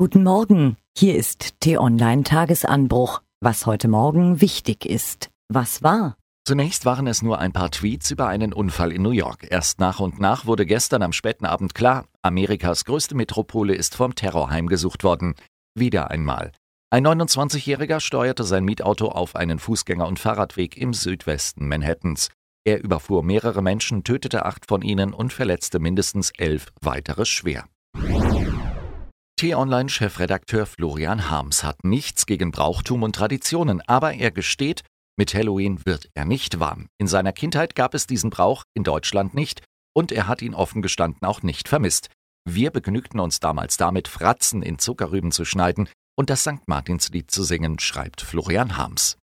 Guten Morgen, hier ist T-Online Tagesanbruch. Was heute Morgen wichtig ist. Was war? Zunächst waren es nur ein paar Tweets über einen Unfall in New York. Erst nach und nach wurde gestern am späten Abend klar, Amerikas größte Metropole ist vom Terror heimgesucht worden. Wieder einmal. Ein 29-Jähriger steuerte sein Mietauto auf einen Fußgänger- und Fahrradweg im Südwesten Manhattans. Er überfuhr mehrere Menschen, tötete acht von ihnen und verletzte mindestens elf weitere schwer. T-Online-Chefredakteur Florian Harms hat nichts gegen Brauchtum und Traditionen, aber er gesteht, mit Halloween wird er nicht warm. In seiner Kindheit gab es diesen Brauch in Deutschland nicht und er hat ihn offen gestanden auch nicht vermisst. Wir begnügten uns damals damit, Fratzen in Zuckerrüben zu schneiden und das St. Martinslied zu singen, schreibt Florian Harms.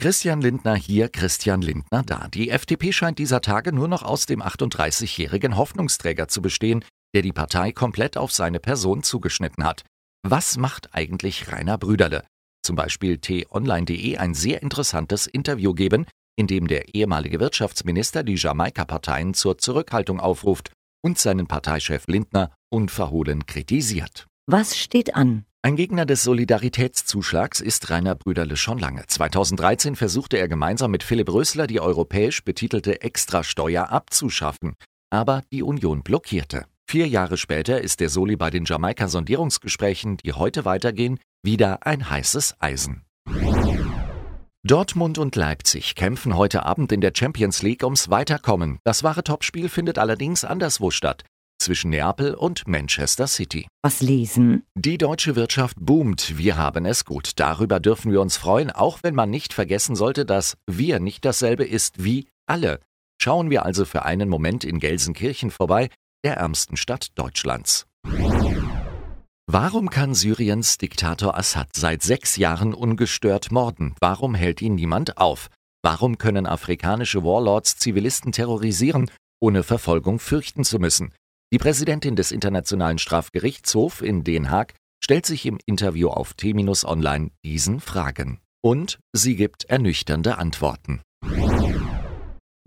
Christian Lindner hier, Christian Lindner da. Die FDP scheint dieser Tage nur noch aus dem 38-jährigen Hoffnungsträger zu bestehen, der die Partei komplett auf seine Person zugeschnitten hat. Was macht eigentlich Rainer Brüderle? Zum Beispiel t-online.de ein sehr interessantes Interview geben, in dem der ehemalige Wirtschaftsminister die Jamaika-Parteien zur Zurückhaltung aufruft und seinen Parteichef Lindner unverhohlen kritisiert. Was steht an? Ein Gegner des Solidaritätszuschlags ist Rainer Brüderle schon lange. 2013 versuchte er gemeinsam mit Philipp Rösler die europäisch betitelte Extrasteuer abzuschaffen, aber die Union blockierte. Vier Jahre später ist der Soli bei den Jamaika-Sondierungsgesprächen, die heute weitergehen, wieder ein heißes Eisen. Dortmund und Leipzig kämpfen heute Abend in der Champions League ums Weiterkommen. Das wahre Topspiel findet allerdings anderswo statt. Zwischen Neapel und Manchester City. Was lesen? Die deutsche Wirtschaft boomt. Wir haben es gut. Darüber dürfen wir uns freuen, auch wenn man nicht vergessen sollte, dass wir nicht dasselbe ist wie alle. Schauen wir also für einen Moment in Gelsenkirchen vorbei der ärmsten Stadt Deutschlands. Warum kann Syriens Diktator Assad seit sechs Jahren ungestört morden? Warum hält ihn niemand auf? Warum können afrikanische Warlords Zivilisten terrorisieren, ohne Verfolgung fürchten zu müssen? Die Präsidentin des Internationalen Strafgerichtshofs in Den Haag stellt sich im Interview auf T-Online diesen Fragen. Und sie gibt ernüchternde Antworten.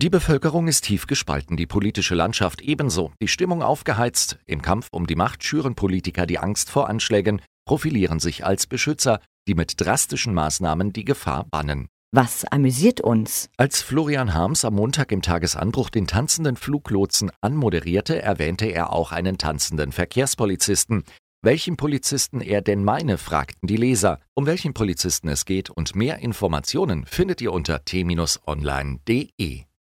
Die Bevölkerung ist tief gespalten, die politische Landschaft ebenso, die Stimmung aufgeheizt. Im Kampf um die Macht schüren Politiker die Angst vor Anschlägen, profilieren sich als Beschützer, die mit drastischen Maßnahmen die Gefahr bannen. Was amüsiert uns? Als Florian Harms am Montag im Tagesanbruch den tanzenden Fluglotsen anmoderierte, erwähnte er auch einen tanzenden Verkehrspolizisten. Welchen Polizisten er denn meine, fragten die Leser. Um welchen Polizisten es geht und mehr Informationen findet ihr unter t-online.de.